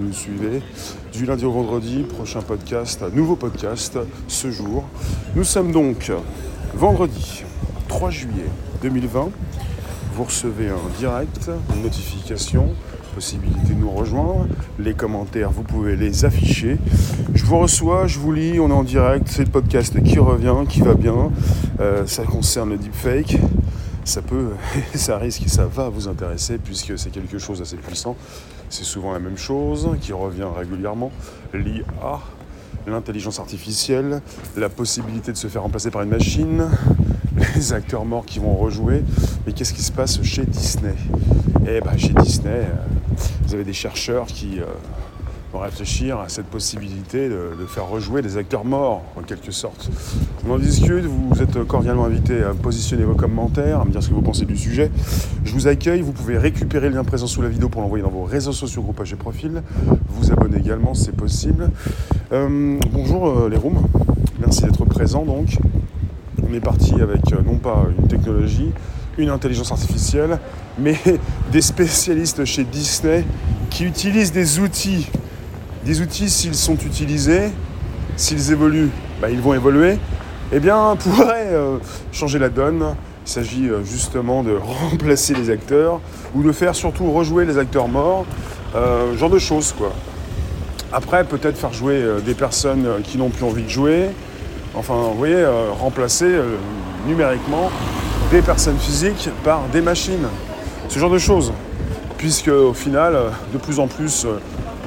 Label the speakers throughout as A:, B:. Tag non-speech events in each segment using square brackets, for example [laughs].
A: Vous suivez du lundi au vendredi, prochain podcast, nouveau podcast ce jour. Nous sommes donc vendredi 3 juillet 2020. Vous recevez un direct, une notification, possibilité de nous rejoindre. Les commentaires, vous pouvez les afficher. Je vous reçois, je vous lis, on est en direct. C'est le podcast qui revient, qui va bien. Euh, ça concerne le deepfake ça peut, [laughs] ça risque, ça va vous intéresser puisque c'est quelque chose d'assez puissant. C'est souvent la même chose qui revient régulièrement. L'IA, l'intelligence artificielle, la possibilité de se faire remplacer par une machine, les acteurs morts qui vont rejouer. Mais qu'est-ce qui se passe chez Disney? Eh bien, chez Disney, euh, vous avez des chercheurs qui réfléchir à cette possibilité de, faire rejouer des acteurs morts, en quelque sorte. On en discute, vous êtes cordialement invité à positionner vos commentaires, à me dire ce que vous pensez du sujet. Je vous accueille, vous pouvez récupérer le lien présent sous la vidéo pour l'envoyer dans vos réseaux sociaux, groupages et profils. Vous abonner également, c'est possible. Euh, bonjour euh, les rooms, merci d'être présents donc. On est parti avec euh, non pas une technologie, une intelligence artificielle, mais [laughs] des spécialistes chez Disney qui utilisent des outils des outils, s'ils sont utilisés, s'ils évoluent, bah, ils vont évoluer, eh bien, pourraient euh, changer la donne. Il s'agit euh, justement de [laughs] remplacer les acteurs ou de faire surtout rejouer les acteurs morts, euh, genre de choses. Après, peut-être faire jouer des personnes qui n'ont plus envie de jouer. Enfin, vous voyez, remplacer numériquement des personnes physiques par des machines. Ce genre de choses. Puisque au final, de plus en plus,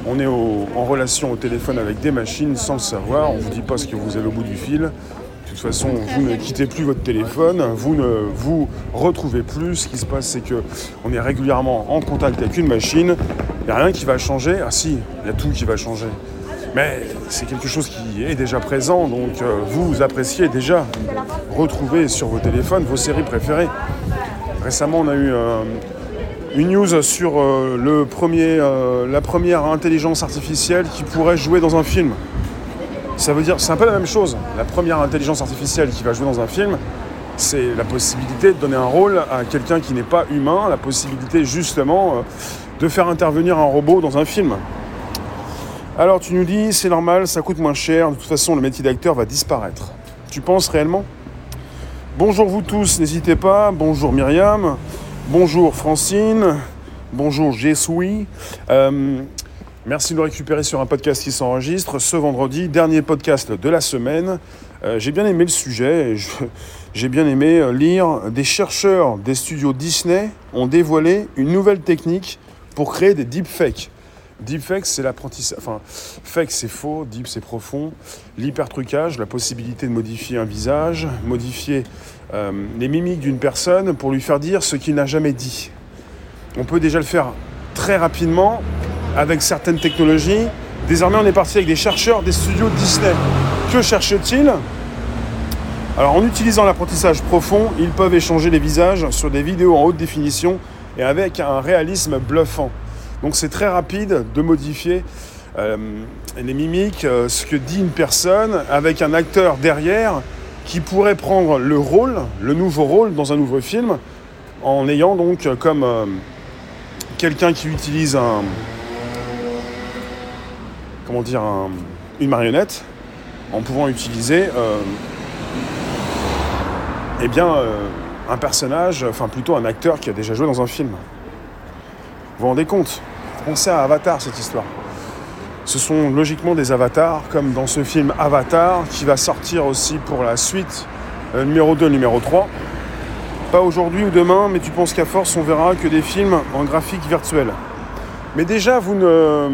A: on est en relation au téléphone avec des machines sans le savoir. On ne vous dit pas ce que vous avez au bout du fil. De toute façon, vous ne quittez plus votre téléphone, vous ne vous retrouvez plus. Ce qui se passe, c'est qu'on est régulièrement en contact avec une machine. Il n'y a rien qui va changer. Ah si, il y a tout qui va changer. Mais c'est quelque chose qui est déjà présent, donc euh, vous appréciez déjà retrouver sur vos téléphones vos séries préférées. Récemment, on a eu un, une news sur euh, euh, la première intelligence artificielle qui pourrait jouer dans un film. Ça veut dire, c'est un peu la même chose. La première intelligence artificielle qui va jouer dans un film, c'est la possibilité de donner un rôle à quelqu'un qui n'est pas humain, la possibilité justement euh, de faire intervenir un robot dans un film. Alors tu nous dis, c'est normal, ça coûte moins cher, de toute façon le métier d'acteur va disparaître. Tu penses réellement? Bonjour vous tous, n'hésitez pas, bonjour Myriam. Bonjour Francine, bonjour Jessoui. Euh, merci de nous récupérer sur un podcast qui s'enregistre ce vendredi, dernier podcast de la semaine. Euh, j'ai bien aimé le sujet, j'ai bien aimé euh, lire des chercheurs des studios Disney ont dévoilé une nouvelle technique pour créer des deepfakes. Deepfake, c'est l'apprentissage. Enfin, fake, c'est faux, deep, c'est profond. L'hypertrucage, la possibilité de modifier un visage, modifier euh, les mimiques d'une personne pour lui faire dire ce qu'il n'a jamais dit. On peut déjà le faire très rapidement avec certaines technologies. Désormais, on est parti avec des chercheurs des studios Disney. Que cherchent-ils? Alors, en utilisant l'apprentissage profond, ils peuvent échanger les visages sur des vidéos en haute définition et avec un réalisme bluffant. Donc, c'est très rapide de modifier euh, les mimiques, euh, ce que dit une personne, avec un acteur derrière qui pourrait prendre le rôle, le nouveau rôle dans un nouveau film, en ayant donc comme euh, quelqu'un qui utilise un. Comment dire Une marionnette, en pouvant utiliser. Euh, eh bien, euh, un personnage, enfin plutôt un acteur qui a déjà joué dans un film. Vous vous rendez compte? Pensez à Avatar cette histoire ce sont logiquement des avatars, comme dans ce film Avatar, qui va sortir aussi pour la suite, euh, numéro 2, numéro 3. Pas aujourd'hui ou demain, mais tu penses qu'à force, on verra que des films en graphique virtuel. Mais déjà, vous ne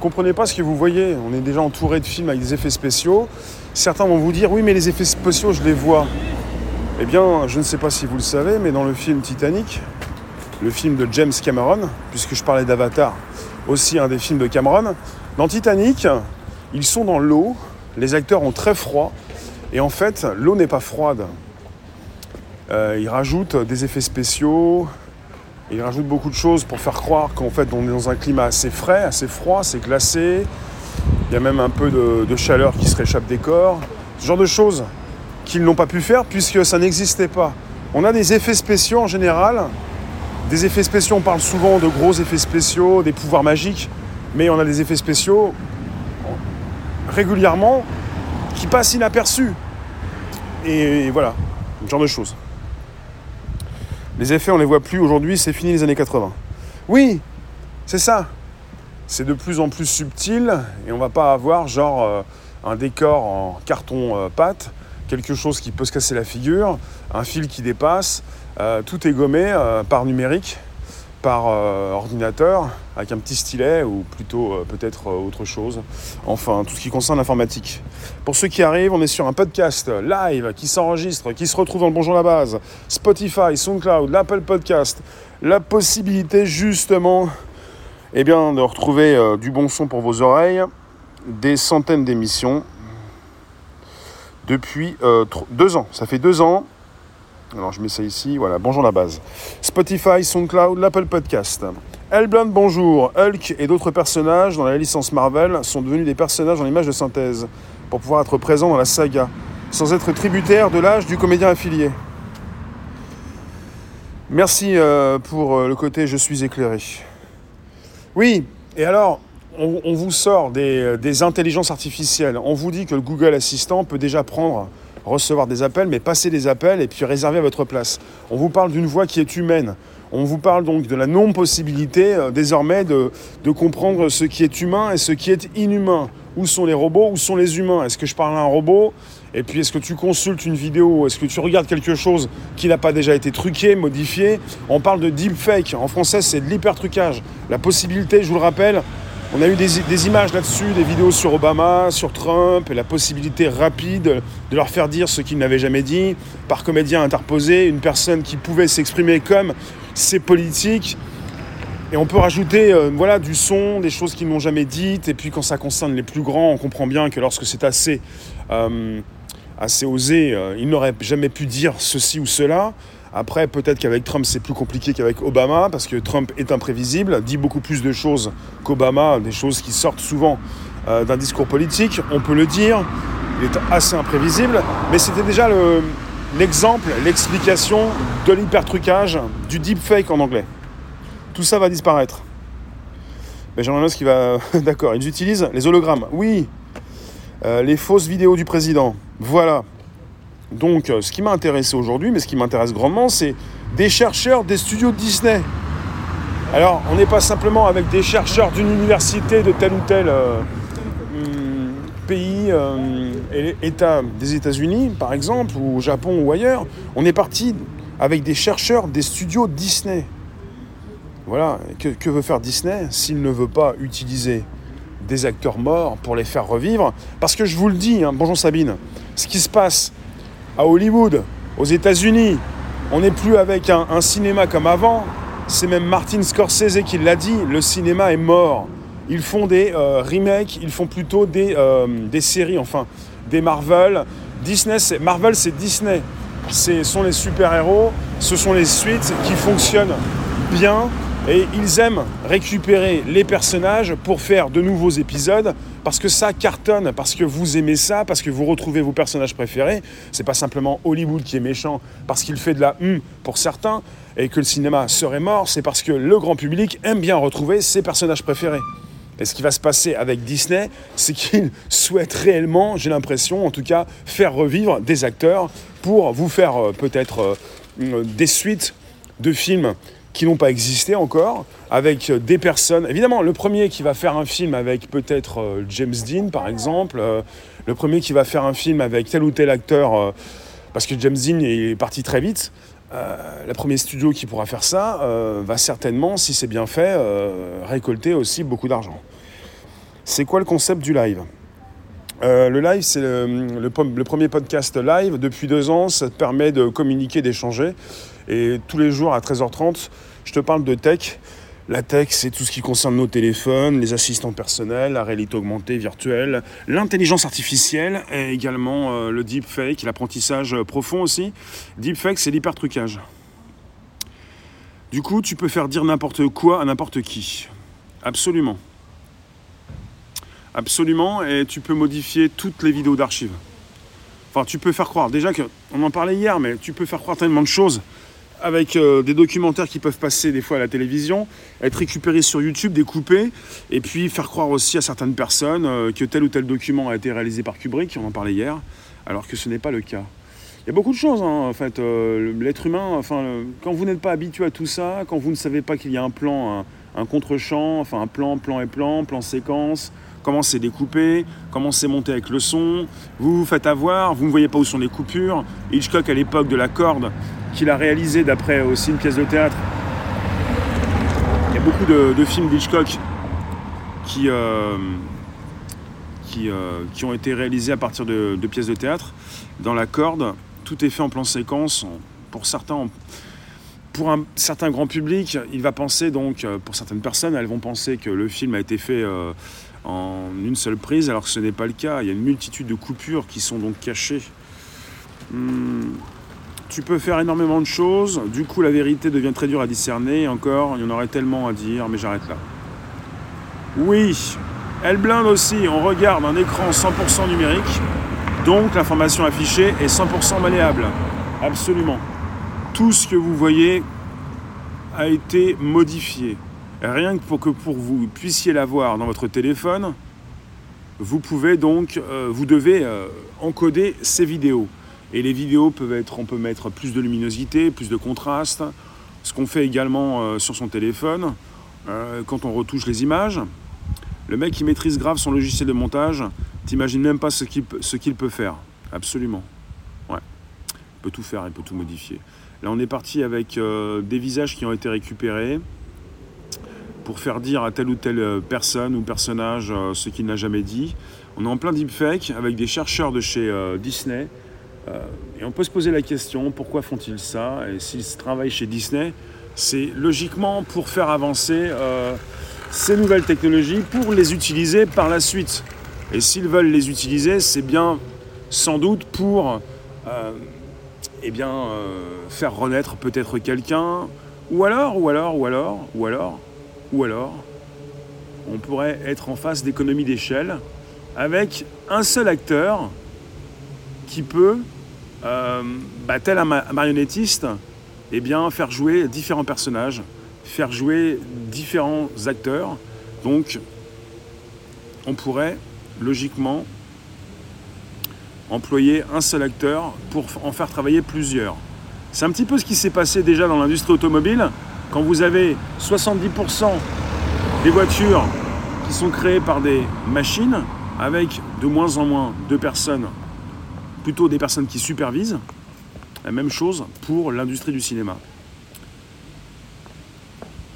A: comprenez pas ce que vous voyez. On est déjà entouré de films avec des effets spéciaux. Certains vont vous dire, oui, mais les effets spéciaux, je les vois. Eh bien, je ne sais pas si vous le savez, mais dans le film Titanic, le film de James Cameron, puisque je parlais d'Avatar, aussi un des films de Cameron, dans Titanic, ils sont dans l'eau, les acteurs ont très froid, et en fait, l'eau n'est pas froide. Euh, ils rajoutent des effets spéciaux, ils rajoutent beaucoup de choses pour faire croire qu'en fait, on est dans un climat assez frais, assez froid, c'est glacé. Il y a même un peu de, de chaleur qui se réchappe des corps. Ce genre de choses qu'ils n'ont pas pu faire puisque ça n'existait pas. On a des effets spéciaux en général. Des effets spéciaux, on parle souvent de gros effets spéciaux, des pouvoirs magiques. mais on a des effets spéciaux régulièrement qui passent inaperçus. Et voilà, ce genre de choses. Les effets, on les voit plus aujourd'hui, c'est fini les années 80. Oui, c'est ça. C'est de plus en plus subtil et on va pas avoir genre euh, un décor en carton euh, pâte, quelque chose qui peut se casser la figure, un fil qui dépasse. Euh, tout est gommé par numérique par euh, ordinateur avec un petit stylet ou plutôt euh, peut-être euh, autre chose. Enfin, tout ce qui concerne l'informatique. Pour ceux qui arrivent, on est sur un podcast live qui s'enregistre, qui se retrouve dans le Bonjour la base, Spotify, SoundCloud, l'Apple Podcast. La possibilité justement eh bien, de retrouver du bon son pour vos oreilles, des centaines d'émissions depuis deux ans. Ça fait deux ans alors je mets ça ici, voilà, bonjour la base. Spotify, SoundCloud, l'Apple Podcast. Hellblade, bonjour. Hulk et d'autres personnages dans la licence Marvel sont devenus des personnages en image de synthèse pour pouvoir être présents dans la saga, sans être tributaires de l'âge du comédien affilié. Merci euh, pour euh, le côté je suis éclairé. Oui, et alors, on, vous sort des, des intelligences artificielles. On vous dit que le Google Assistant peut déjà prendre recevoir des appels, mais passer des appels et puis réserver votre place. On vous parle d'une voix qui est humaine. On vous parle donc de la non-possibilité euh, désormais de, comprendre ce qui est humain et ce qui est inhumain. Où sont les robots Où sont les humains? Est-ce que je parle à un robot? Et puis est-ce que tu consultes une vidéo? Est-ce que tu regardes quelque chose qui n'a pas déjà été truqué, modifié? On parle de deepfake. En français, c'est de l'hypertrucage. La possibilité, je vous le rappelle, on a eu des, images là-dessus, des vidéos sur Obama, sur Trump, et la possibilité rapide de leur faire dire ce qu'ils n'avaient jamais dit, par comédien interposé, une personne qui pouvait s'exprimer comme ses politiques. Et on peut rajouter euh, voilà, du son, des choses qu'ils n'ont jamais dites, et puis quand ça concerne les plus grands, on comprend bien que lorsque c'est assez, euh, osé, euh, ils n'auraient jamais pu dire ceci ou cela. Après, peut-être qu'avec Trump, c'est plus compliqué qu'avec Obama, parce que Trump est imprévisible, dit beaucoup plus de choses qu'Obama, des choses qui sortent souvent euh, d'un discours politique, on peut le dire, il est assez imprévisible, mais c'était déjà l'exemple, l'explication de l'hypertrucage, du deepfake en anglais. Tout ça va disparaître. Benjamin Musk qui va... [laughs] D'accord, ils utilisent les hologrammes. Oui, euh, les fausses vidéos du président. Voilà, donc, euh, ce qui m'a intéressé aujourd'hui, mais ce qui m'intéresse grandement, c'est des chercheurs des studios Disney. Alors, on n'est pas simplement avec des chercheurs d'une université de tel ou tel euh, hmm, pays, euh, des États-Unis, par exemple, ou au Japon ou ailleurs. On est parti avec des chercheurs des studios Disney. Voilà, que, veut faire Disney s'il ne veut pas utiliser des acteurs morts pour les faire revivre? Parce que je vous le dis, hein, bonjour Sabine, ce qui se passe à Hollywood, aux États-Unis. On n'est plus avec un, cinéma comme avant. C'est même Martin Scorsese qui l'a dit, le cinéma est mort. Ils font des euh, remakes, ils font plutôt des, euh, des séries, enfin des Marvel. Disney, Marvel c'est Disney. Ce sont les super-héros, ce sont les suites qui fonctionnent bien et ils aiment récupérer les personnages pour faire de nouveaux épisodes parce que ça cartonne, parce que vous aimez ça, parce que vous retrouvez vos personnages préférés. C'est pas simplement Hollywood qui est méchant parce qu'il fait de la hum pour certains et que le cinéma serait mort, c'est parce que le grand public aime bien retrouver ses personnages préférés. Et ce qui va se passer avec Disney, c'est qu'ils [laughs] souhaitent réellement, j'ai l'impression en tout cas, faire revivre des acteurs pour vous faire euh, peut-être euh, des suites de films qui n'ont pas existé encore, avec des personnes. Évidemment, le premier qui va faire un film avec peut-être euh, James Dean, par exemple, euh, le premier qui va faire un film avec tel ou tel acteur, euh, parce que James Dean est parti très vite. le premier studio qui pourra faire ça va certainement, si c'est bien fait, récolter aussi beaucoup d'argent. C'est quoi le concept du live? Le live, c'est le, premier podcast live. Depuis deux ans, ça te permet de communiquer, d'échanger. Et tous les jours à 13h30, je te parle de tech. La tech, c'est tout ce qui concerne nos téléphones, les assistants personnels, la réalité augmentée, virtuelle, l'intelligence artificielle et également euh, le deepfake, l'apprentissage profond aussi. Deepfake, c'est l'hypertrucage. Du coup, tu peux faire dire n'importe quoi à n'importe qui. Absolument. Absolument, et tu peux modifier toutes les vidéos d'archives. Enfin, tu peux faire croire, déjà que, on en parlait hier, mais tu peux faire croire tellement de choses avec euh, des documentaires qui peuvent passer des fois à la télévision, être récupérés sur YouTube, découpés, et puis faire croire aussi à certaines personnes euh, que tel ou tel document a été réalisé par Kubrick, on en parlait hier, alors que ce n'est pas le cas. Il y a beaucoup de choses, hein, en fait. Euh, l'être humain, quand vous n'êtes pas habitué à tout ça, quand vous ne savez pas qu'il y a un plan, un, un contre-champ, enfin un plan, plan et plan, plan séquence, comment c'est découpé, comment c'est monté avec le son, vous vous faites avoir, vous ne voyez pas où sont les coupures. Hitchcock, à l'époque de la corde, qu'il a réalisé d'après aussi une pièce de théâtre. Il y a beaucoup de, films d'Hitchcock qui, euh, qui, euh, qui, ont été réalisés à partir de, pièces de théâtre. Dans la corde, tout est fait en plan séquence. Pour certains, pour un certain grand public, il va penser donc, pour certaines personnes, elles vont penser que le film a été fait euh, en une seule prise, alors que ce n'est pas le cas. Il y a une multitude de coupures qui sont donc cachées. Hmm tu peux faire énormément de choses, du coup la vérité devient très dure à discerner, et encore, il y en aurait tellement à dire, mais j'arrête là. Oui, elle blinde aussi, on regarde un écran 100% numérique, donc l'information affichée est 100% malléable. Absolument. Tout ce que vous voyez a été modifié. Rien que pour que pour vous puissiez l'avoir dans votre téléphone, vous pouvez donc, euh, vous devez euh, encoder ces vidéos. Et les vidéos peuvent être, on peut mettre plus de luminosité, plus de contraste. Ce qu'on fait également euh, sur son téléphone, euh, quand on retouche les images. Le mec qui maîtrise grave son logiciel de montage, t'imagines même pas ce qu'il, peut faire. Absolument. Ouais. Il peut tout faire, il peut tout modifier. Là, on est parti avec euh, des visages qui ont été récupérés pour faire dire à telle ou telle personne ou personnage ce qu'il n'a jamais dit. On est en plein deepfake avec des chercheurs de chez Disney et on peut se poser la question, pourquoi font-ils ça Et s'ils travaillent chez Disney, c'est logiquement pour faire avancer euh, ces nouvelles technologies, pour les utiliser par la suite. Et s'ils veulent les utiliser, c'est bien sans doute pour euh, eh bien, faire renaître peut-être quelqu'un, ou alors, ou alors, ou alors, ou alors, ou alors, on pourrait être en face d'économie d'échelle avec un seul acteur qui peut, euh, bah, tel un marionnettiste, eh bien, faire jouer différents personnages, faire jouer différents acteurs. Donc, on pourrait logiquement employer un seul acteur pour en faire travailler plusieurs. C'est un petit peu ce qui s'est passé déjà dans l'industrie automobile, quand vous avez 70% des voitures qui sont créées par des machines, avec de moins en moins de personnes plutôt des personnes qui supervisent. La même chose pour l'industrie du cinéma.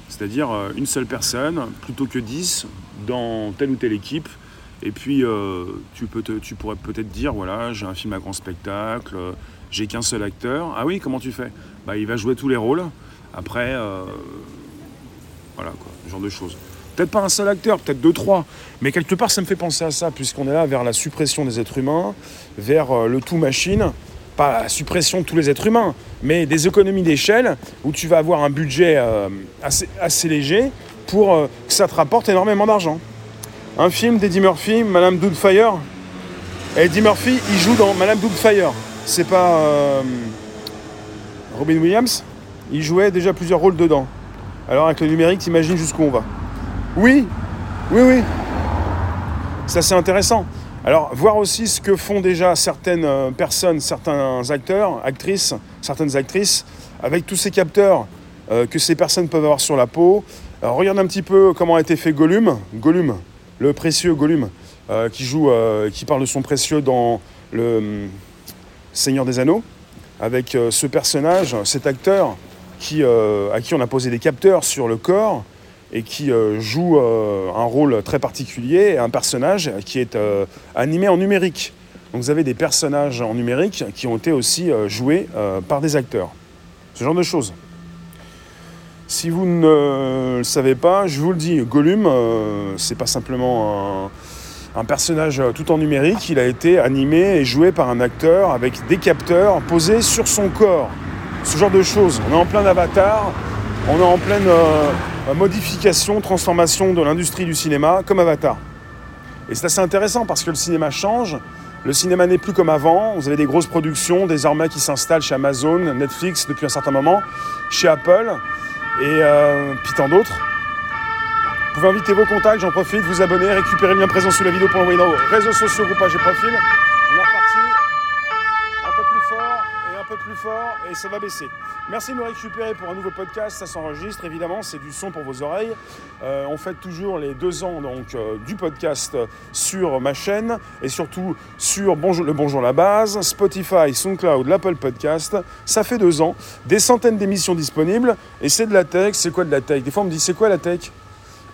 A: C'est-à-dire euh, une seule personne plutôt que dix dans telle ou telle équipe. Et puis euh, tu, peux tu pourrais peut-être dire voilà, j'ai un film à grand spectacle, j'ai qu'un seul acteur. Ah oui, comment tu fais? Bah, Il va jouer tous les rôles. Après, euh, voilà quoi, ce genre de choses. Peut-être pas un seul acteur, peut-être deux, trois. Mais quelque part, ça me fait penser à ça, puisqu'on est là vers la suppression des êtres humains, vers euh, le tout machine. Pas la suppression de tous les êtres humains, mais des économies d'échelle où tu vas avoir un budget euh, assez, léger pour euh, que ça te rapporte énormément d'argent. Un film d'Eddie Murphy, Madame Doubtfire. Eddie Murphy, il joue dans Madame Doubtfire. C'est pas Robin Williams? Il jouait déjà plusieurs rôles dedans. Alors avec le numérique, t'imagines jusqu'où on va. Oui, oui, oui. Ça c'est intéressant. Alors, voir aussi ce que font déjà certaines euh, personnes, certains acteurs, actrices, certaines actrices, avec tous ces capteurs euh, que ces personnes peuvent avoir sur la peau. Regarde un petit peu comment a été fait Gollum, Gollum, le précieux Gollum, euh, qui joue, qui parle de son précieux dans le hum, Seigneur des Anneaux, avec ce personnage, cet acteur, à qui on a posé des capteurs sur le corps et qui euh, joue euh, un rôle très particulier, un personnage qui est euh, animé en numérique. Donc vous avez des personnages en numérique qui ont été aussi joués par des acteurs. Ce genre de choses. Si vous ne le savez pas, je vous le dis, Gollum, c'est pas simplement un, un, personnage tout en numérique, il a été animé et joué par un acteur avec des capteurs posés sur son corps. Ce genre de choses. On est en plein avatar, on est en pleine modification, transformation de l'industrie du cinéma comme Avatar. Et c'est assez intéressant parce que le cinéma change Le cinéma n'est plus comme avant. Vous avez des grosses productions désormais qui s'installent chez Amazon, Netflix depuis un certain moment, chez Apple et euh, puis tant d'autres. Vous pouvez inviter vos contacts, j'en profite, vous abonner, récupérer le lien présent sous la vidéo pour l'envoyer dans vos réseaux sociaux, groupages et profils. On est reparti un peu plus fort et un peu plus et ça va baisser. Merci de me récupérer pour un nouveau podcast, ça s'enregistre évidemment, c'est du son pour vos oreilles. Euh, on fête toujours les deux ans donc, euh, du podcast sur ma chaîne et surtout sur le Bonjour la base, Spotify, SoundCloud, l'Apple Podcast. Ça fait deux ans, des centaines d'émissions disponibles et c'est de la tech. C'est quoi de la tech? Des fois on me dit c'est quoi la tech?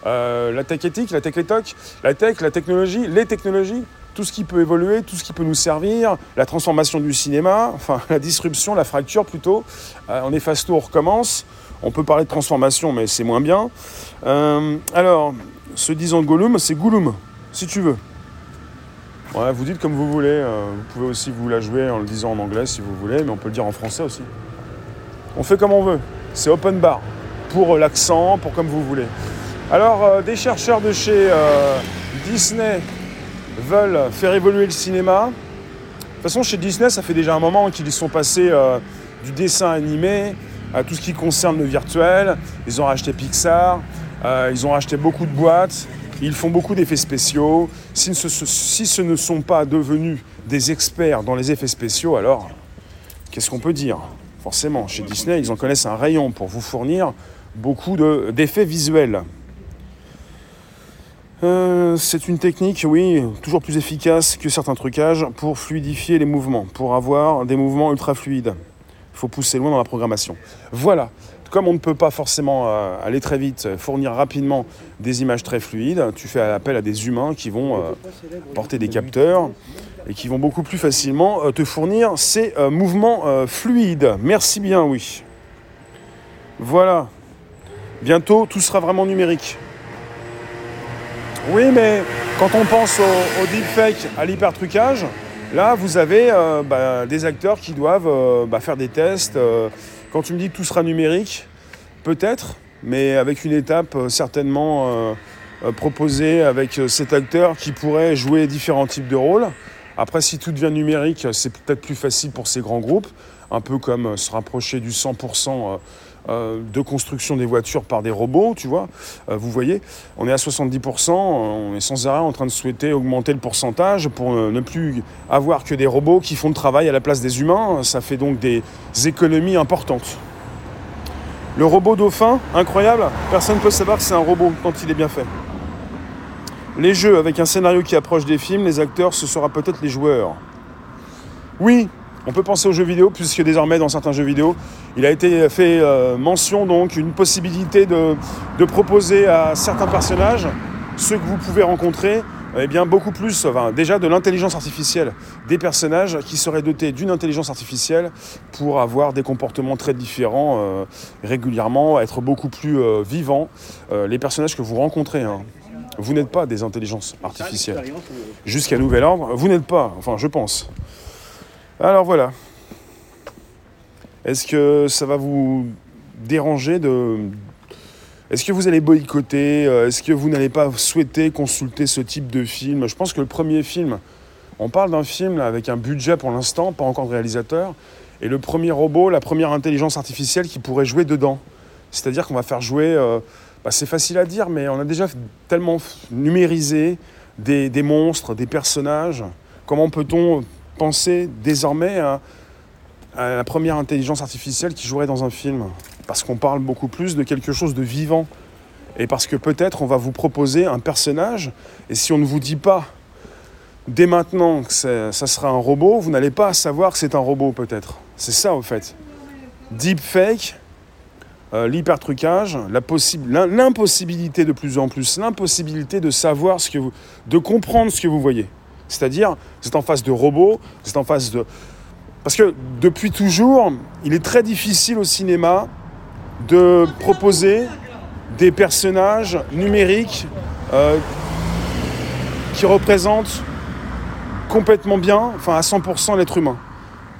A: Euh, la tech éthique, la tech étoque, la tech, la technologie, les technologies, tout ce qui peut évoluer, tout ce qui peut nous servir, la transformation du cinéma, enfin [laughs] la disruption, la fracture plutôt. Euh, on efface tout, on recommence. On peut parler de transformation, mais c'est moins bien. Euh, alors, ce disant Gollum, c'est Gollum, si tu veux. Ouais, vous dites comme vous voulez. vous pouvez aussi vous la jouer en le disant en anglais si vous voulez, mais on peut le dire en français aussi. On fait comme on veut. C'est open bar. Pour l'accent, pour comme vous voulez. Alors, euh, des chercheurs de chez euh, Disney veulent faire évoluer le cinéma. De toute façon, chez Disney, ça fait déjà un moment qu'ils sont passés euh, du dessin animé à tout ce qui concerne le virtuel. Ils ont racheté Pixar, ils ont racheté beaucoup de boîtes, ils font beaucoup d'effets spéciaux. Si ce ne sont pas devenus des experts dans les effets spéciaux, alors qu'est-ce qu'on peut dire? Forcément, chez Disney, ils en connaissent un rayon pour vous fournir beaucoup d'effets visuels. Euh, c'est une technique, oui, toujours plus efficace que certains trucages pour fluidifier les mouvements, pour avoir des mouvements ultra fluides. Il faut pousser loin dans la programmation. Voilà. Comme on ne peut pas forcément euh, aller très vite, fournir rapidement des images très fluides, tu fais appel à des humains qui vont euh, porter des capteurs et qui vont beaucoup plus facilement te fournir ces mouvements fluides. Merci bien, oui. Voilà. Bientôt, tout sera vraiment numérique. Oui, mais quand on pense au, deepfake, à l'hypertrucage, là, vous avez euh, bah, des acteurs qui doivent euh, bah, faire des tests. Euh. quand tu me dis que tout sera numérique, peut-être, mais avec une étape certainement proposée avec cet acteur qui pourrait jouer différents types de rôles. Après, si tout devient numérique, c'est peut-être plus facile pour ces grands groupes, un peu comme se rapprocher du 100% euh, de construction des voitures par des robots, tu vois. Euh, vous voyez, on est à 70%, on est sans arrêt en train de souhaiter augmenter le pourcentage pour ne plus avoir que des robots qui font le travail à la place des humains. Ça fait donc des économies importantes. Le robot dauphin, incroyable, personne ne peut savoir que c'est un robot quand il est bien fait. Les jeux avec un scénario qui approche des films, les acteurs, ce sera peut-être les joueurs. Oui, on peut penser aux jeux vidéo, puisque désormais dans certains jeux vidéo, il a été fait euh, mention donc une possibilité de, proposer à certains personnages, ceux que vous pouvez rencontrer, eh bien beaucoup plus, déjà de l'intelligence artificielle, des personnages qui seraient dotés d'une intelligence artificielle pour avoir des comportements très différents euh, régulièrement, être beaucoup plus euh, vivants. les personnages que vous rencontrez. Hein. Vous n'êtes pas des intelligences artificielles. Jusqu'à nouvel ordre, vous n'êtes pas, enfin je pense. Alors voilà. Est-ce que ça va vous déranger de... Est-ce que vous allez boycotter euh, Est-ce que vous n'allez pas souhaiter consulter ce type de film? Je pense que le premier film, on parle d'un film avec un budget pour l'instant, pas encore de réalisateur, et le premier robot, la première intelligence artificielle qui pourrait jouer dedans. C'est-à-dire qu'on va faire jouer, euh, bah, c'est facile à dire, mais on a déjà tellement numérisé des monstres, des personnages. Comment peut-on penser désormais à, la première intelligence artificielle qui jouerait dans un film. Parce qu'on parle beaucoup plus de quelque chose de vivant. Et parce que peut-être on va vous proposer un personnage, et si on ne vous dit pas dès maintenant que ça sera un robot, vous n'allez pas savoir que c'est un robot peut-être. C'est ça au fait. Deepfake, euh, l'hypertrucage, l'impossibilité de plus en plus, l'impossibilité de savoir ce que vous, de comprendre ce que vous voyez. C'est-à-dire, vous êtes en face de robots, vous êtes en face de... Parce que depuis toujours, il est très difficile au cinéma de proposer des personnages numériques euh, qui représentent complètement bien, enfin à 100% l'être humain.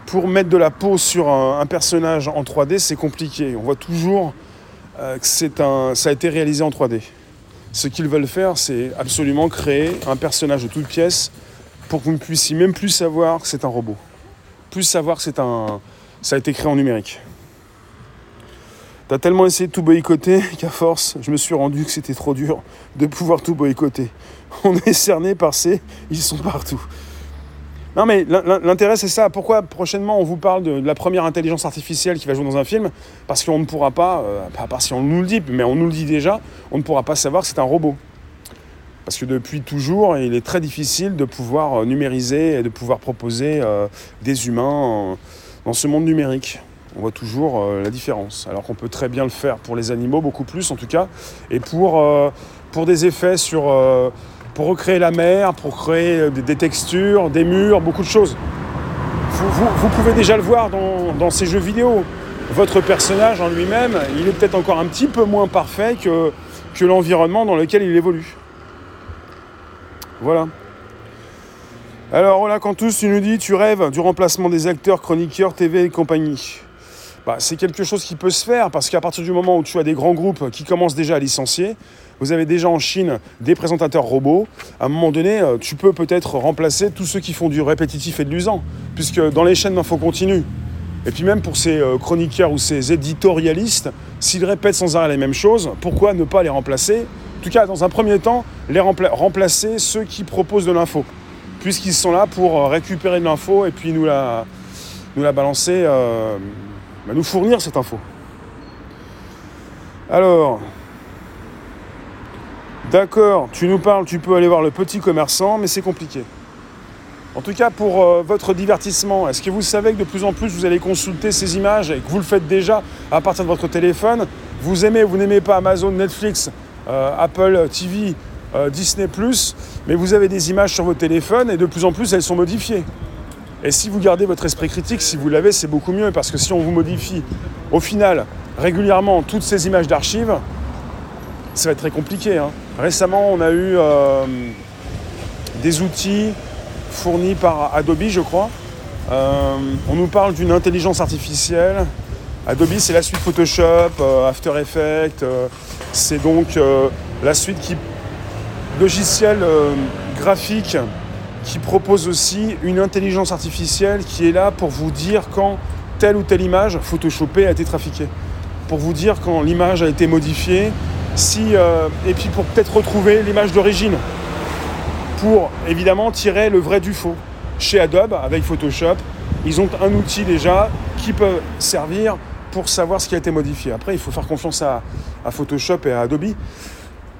A: Pour mettre de la peau sur un, personnage en 3D, c'est compliqué. On voit toujours euh, que un, ça a été réalisé en 3D. Ce qu'ils veulent faire, c'est absolument créer un personnage de toute pièce pour que vous ne puissiez même plus savoir que c'est un robot. Plus savoir que c'est un. ça a été créé en numérique. T'as tellement essayé de tout boycotter [laughs] qu'à force, je me suis rendu que c'était trop dur de pouvoir tout boycotter. [laughs] On est cerné par ces. Ils sont partout. Non mais l'intérêt c'est ça. Pourquoi prochainement on vous parle de, la première intelligence artificielle qui va jouer dans un film? Parce qu'on ne pourra pas, euh, pas à part si on nous le dit, mais on nous le dit déjà, on ne pourra pas savoir que c'est un robot. Parce que depuis toujours, il est très difficile de pouvoir euh, numériser et de pouvoir proposer euh, des humains dans ce monde numérique. On voit toujours la différence. Alors qu'on peut très bien le faire pour les animaux, beaucoup plus en tout cas, et pour, pour des effets sur pour recréer la mer, pour créer euh, des, textures, des murs, beaucoup de choses. Vous, pouvez déjà le voir dans, ces jeux vidéo. Votre personnage en lui-même, il est peut-être encore un petit peu moins parfait que, que l'environnement dans lequel il évolue. Voilà. Alors voilà, quand tous tu nous dis, tu rêves du remplacement des acteurs, chroniqueurs, TV et compagnie. Bah, c'est quelque chose qui peut se faire parce qu'à partir du moment où tu as des grands groupes qui commencent déjà à licencier, vous avez déjà en Chine des présentateurs robots. À un moment donné, euh, tu peux peut-être remplacer tous ceux qui font du répétitif et de l'usant, puisque dans les chaînes d'info continue, et puis même pour ces euh, chroniqueurs ou ces éditorialistes, s'ils répètent sans arrêt les mêmes choses, pourquoi ne pas les remplacer tout cas, dans un premier temps, les remplacer ceux qui proposent de l'info, puisqu'ils sont là pour euh, récupérer de l'info et puis nous la, balancer, bah, nous fournir cette info. Alors, D'accord, tu nous parles, tu peux aller voir le petit commerçant, mais c'est compliqué. En tout cas, pour euh, votre divertissement, est-ce que vous savez que de plus en plus vous allez consulter ces images et que vous le faites déjà à partir de votre téléphone? Vous aimez ou vous n'aimez pas Amazon, Netflix, euh, Apple TV, euh, Disney ⁇ mais vous avez des images sur vos téléphones et de plus en plus elles sont modifiées. Et si vous gardez votre esprit critique, si vous l'avez, c'est beaucoup mieux parce que si on vous modifie au final régulièrement toutes ces images d'archives, ça va être très compliqué. Hein. Récemment, on a eu euh, des outils fournis par Adobe, je crois. Euh, on nous parle d'une intelligence artificielle. Adobe, c'est la suite Photoshop, euh, After Effects. c'est donc la suite qui logiciel graphique qui propose aussi une intelligence artificielle qui est là pour vous dire quand telle ou telle image photoshopée a été trafiquée. Pour vous dire quand l'image a été modifiée, si, euh, et puis pour peut-être retrouver l'image d'origine, pour évidemment tirer le vrai du faux. Chez Adobe, avec Photoshop, ils ont un outil déjà qui peut servir pour savoir ce qui a été modifié. Après, il faut faire confiance à, Photoshop et à Adobe.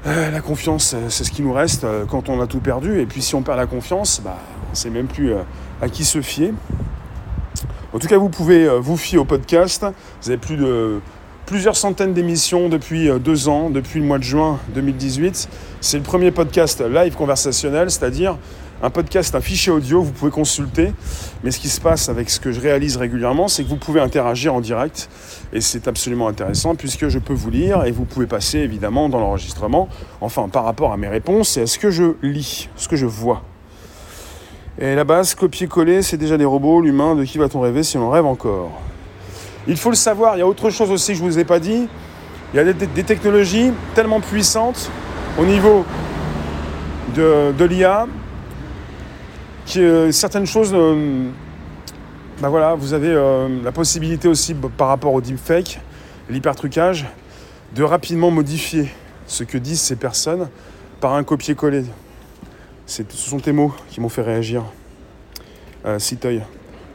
A: Euh, la confiance, c'est ce qui nous reste euh, quand on a tout perdu. Et puis si on perd la confiance, bah, on ne sait même plus à qui se fier. En tout cas, vous pouvez vous fier au podcast. Vous avez plus de plusieurs centaines d'émissions depuis euh, deux ans, depuis le mois de juin 2018. C'est le premier podcast live conversationnel, c'est-à-dire un podcast, un fichier audio, vous pouvez consulter. Mais ce qui se passe avec ce que je réalise régulièrement, c'est que vous pouvez interagir en direct. Et c'est absolument intéressant puisque je peux vous lire et vous pouvez passer évidemment dans l'enregistrement, enfin par rapport à mes réponses et à ce que je lis, ce que je vois. Et la base, copier-coller, c'est déjà des robots. L'humain, de qui va-t-on rêver si on rêve encore? Il faut le savoir, il y a autre chose aussi que je ne vous ai pas dit. Il y a des, technologies tellement puissantes au niveau de, l'IA certaines choses, ben voilà, vous avez euh, la possibilité aussi par rapport au deepfake, l'hypertrucage, de rapidement modifier ce que disent ces personnes par un copier-coller. Ce sont tes mots qui m'ont fait réagir. Euh,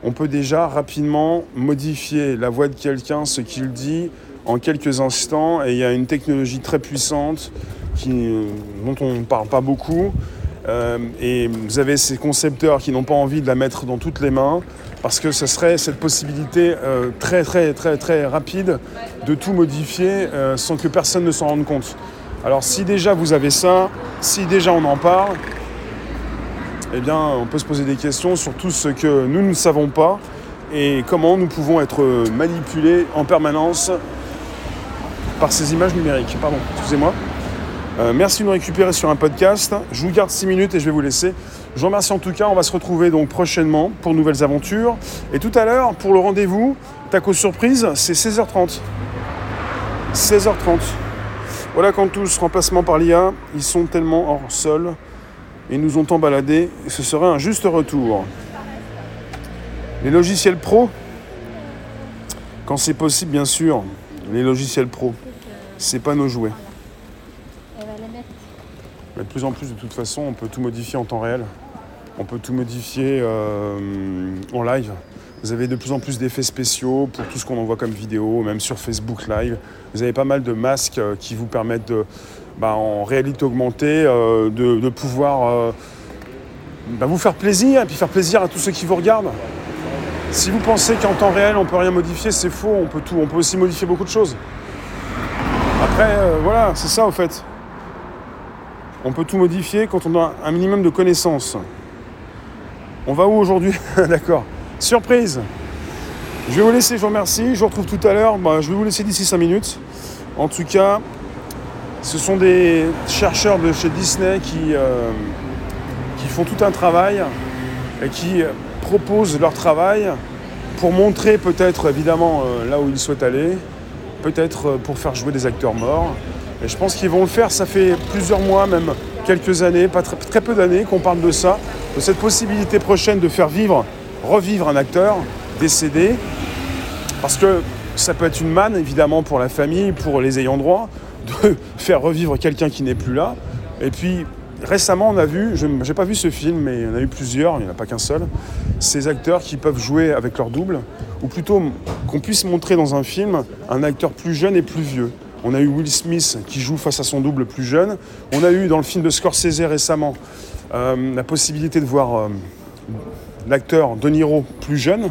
A: on peut déjà rapidement modifier la voix de quelqu'un, ce qu'il dit, en quelques instants. Et il y a une technologie très puissante dont on ne parle pas beaucoup. Euh, et vous avez ces concepteurs qui n'ont pas envie de la mettre dans toutes les mains parce que ce serait cette possibilité euh, très très très très rapide de tout modifier euh, sans que personne ne s'en rende compte. Alors si déjà vous avez ça, si déjà on en parle, eh bien, on peut se poser des questions sur tout ce que nous ne savons pas et comment nous pouvons être manipulés en permanence par ces images numériques. Pardon, excusez-moi. Euh, merci de nous récupérer sur un podcast. Je vous garde 6 minutes et je vais vous laisser. Je vous remercie en tout cas. On va se retrouver donc prochainement pour de nouvelles aventures. Et tout à l'heure, pour le rendez-vous, taco surprise, c'est 16h30. 16h30. Voilà, quand tous, remplacement par l'IA, ils sont tellement hors sol et nous ont tant ce serait un juste retour. Les logiciels pro, quand c'est possible, bien sûr, les logiciels pro, c'est pas nos jouets. Mais de plus en plus, de toute façon, on peut tout modifier en temps réel. On peut tout modifier euh, en live. Vous avez de plus en plus d'effets spéciaux pour tout ce qu'on envoie comme vidéo, même sur Facebook Live. Vous avez pas mal de masques euh, qui vous permettent de, bah, en réalité augmentée, euh, de, pouvoir bah, vous faire plaisir et puis faire plaisir à tous ceux qui vous regardent. Si vous pensez qu'en temps réel on peut rien modifier, c'est faux. On peut tout, on peut aussi modifier beaucoup de choses. Après, voilà, c'est ça au fait. On peut tout modifier quand on a un minimum de connaissances. On va où aujourd'hui [laughs] D'accord. Surprise Je vais vous laisser, je vous remercie. Je vous retrouve tout à l'heure. Bah, je vais vous laisser d'ici 5 minutes. En tout cas, ce sont des chercheurs de chez Disney qui, euh, font tout un travail et qui proposent leur travail pour montrer peut-être évidemment euh, là où ils souhaitent aller, peut-être euh, pour faire jouer des acteurs morts, et je pense qu'ils vont le faire, ça fait plusieurs mois, même quelques années, pas très, peu d'années qu'on parle de ça, de cette possibilité prochaine de faire vivre, revivre un acteur décédé. Parce que ça peut être une manne, évidemment, pour la famille, pour les ayants droit, [laughs] de faire revivre quelqu'un qui n'est plus là. Et puis, récemment, on a vu, je n'ai pas vu ce film, mais il y en a eu plusieurs, il n'y en a pas qu'un seul, ces acteurs qui peuvent jouer avec leur double, ou plutôt qu'on puisse montrer dans un film un acteur plus jeune et plus vieux. On a eu Will Smith qui joue face à son double plus jeune. On a eu dans le film de Scorsese récemment euh, la possibilité de voir euh, l'acteur De Niro plus jeune.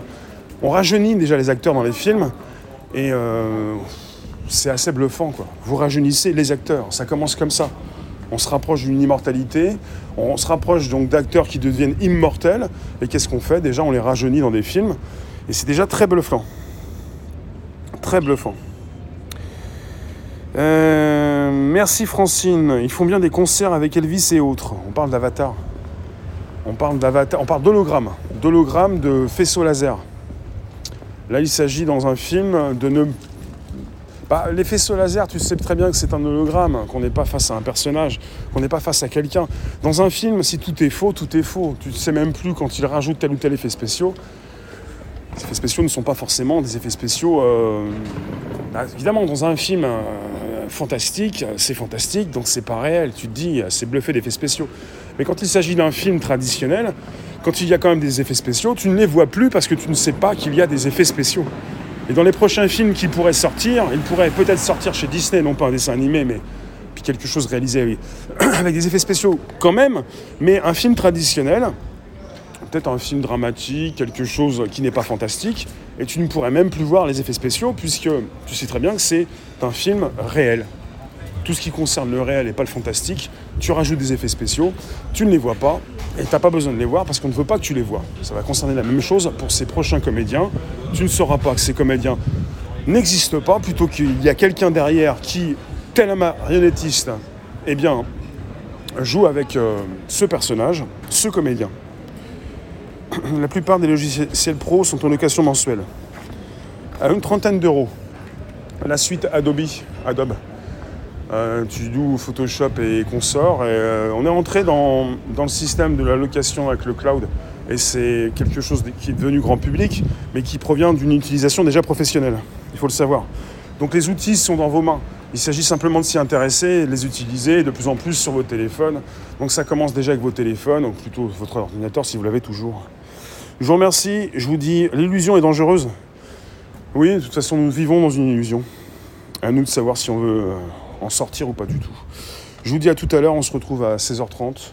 A: On rajeunit déjà les acteurs dans les films et euh, c'est assez bluffant. Vous rajeunissez les acteurs, ça commence comme ça. On se rapproche d'une immortalité, on se rapproche donc d'acteurs qui deviennent immortels. Et qu'est-ce qu'on fait? Déjà, on les rajeunit dans des films. Et c'est déjà très bluffant. Très bluffant. Euh, merci Francine. Ils font bien des concerts avec Elvis et autres. On parle d'Avatar. On parle d'Avatar. On parle d'hologramme. D'hologramme de faisceau laser. Là, il s'agit dans un film de ne. Bah, faisceaux laser, tu sais très bien que c'est un hologramme, qu'on n'est pas face à un personnage, qu'on n'est pas face à quelqu'un. Dans un film, si tout est faux, tout est faux. Tu ne sais même plus quand il rajoute tel ou tel effet spéciaux. Les effets spéciaux ne sont pas forcément des effets spéciaux. Euh, bah, évidemment, dans un film, euh, fantastique, c'est fantastique, donc c'est pas réel. Tu te dis, c'est bluffé d'effets spéciaux. Mais quand il s'agit d'un film traditionnel, quand il y a quand même des effets spéciaux, tu ne les vois plus parce que tu ne sais pas qu'il y a des effets spéciaux. Et dans les prochains films qui pourraient sortir, ils pourraient peut-être sortir chez Disney, non pas un dessin animé, mais puis quelque chose réalisé [clears throat] avec des effets spéciaux quand même, mais un film traditionnel, peut-être un film dramatique, quelque chose qui n'est pas fantastique, et tu ne pourrais même plus voir les effets spéciaux puisque tu sais très bien que c'est un film réel. Tout ce qui concerne le réel et pas le fantastique, tu rajoutes des effets spéciaux, tu ne les vois pas et tu n'as pas besoin de les voir parce qu'on ne veut pas que tu les vois. Ça va concerner la même chose pour ces prochains comédiens. Tu ne sauras pas que ces comédiens n'existent pas plutôt qu'il y a quelqu'un derrière qui, tel un marionnettiste, eh bien, joue avec euh, ce personnage, ce comédien. [clears throat] la plupart des logiciels pro sont en location mensuelle. À une trentaine d'euros. La suite Adobe. Adobe. Euh, tu joues Photoshop et consorts. Et, euh, on est entré dans, le système de la location avec le cloud. Et c'est quelque chose qui est devenu grand public, mais qui provient d'une utilisation déjà professionnelle. Il faut le savoir. Donc les outils sont dans vos mains. Il s'agit simplement de s'y intéresser, de les utiliser de plus en plus sur vos téléphones. Donc ça commence déjà avec vos téléphones, ou plutôt votre ordinateur si vous l'avez toujours. Je vous remercie, je vous dis, l'illusion est dangereuse. Oui, de toute façon, nous vivons dans une illusion. À nous de savoir si on veut euh, en sortir ou pas du tout. Je vous dis à tout à l'heure, on se retrouve à 16h30,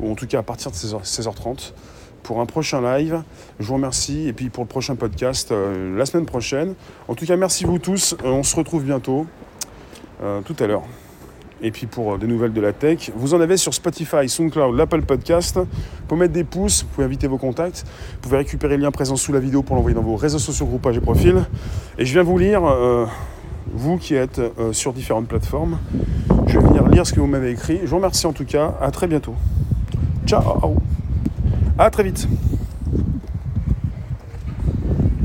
A: ou en tout cas à partir de 16h, 30 pour un prochain live. Je vous remercie, et puis pour le prochain podcast, euh, la semaine prochaine. En tout cas, merci vous tous, euh, on se retrouve bientôt, tout à l'heure. Et puis pour euh, des nouvelles de la tech, vous en avez sur Spotify, SoundCloud, l'Apple Podcast. Vous pouvez mettre des pouces, vous pouvez inviter vos contacts. Vous pouvez récupérer le lien présent sous la vidéo pour l'envoyer dans vos réseaux sociaux, groupages et profils. Et je viens vous lire, euh, vous qui êtes euh, sur différentes plateformes. Je vais venir lire ce que vous m'avez écrit. Je vous remercie en tout cas. À très bientôt. Ciao. À très vite.